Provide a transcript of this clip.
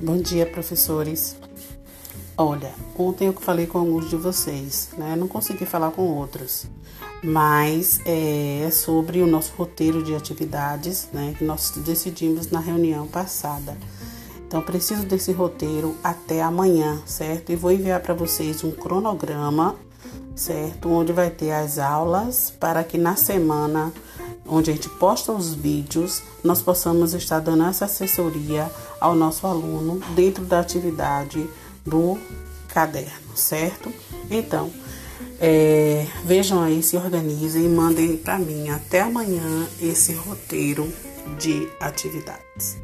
Bom dia, professores. Olha, ontem eu falei com alguns de vocês, né? não consegui falar com outros, mas é, é sobre o nosso roteiro de atividades, né? Que nós decidimos na reunião passada. Então, preciso desse roteiro até amanhã, certo? E vou enviar para vocês um cronograma, certo? Onde vai ter as aulas para que na semana onde a gente posta os vídeos, nós possamos estar dando essa assessoria ao nosso aluno dentro da atividade do caderno, certo? Então, é, vejam aí, se organizem e mandem para mim até amanhã esse roteiro de atividades.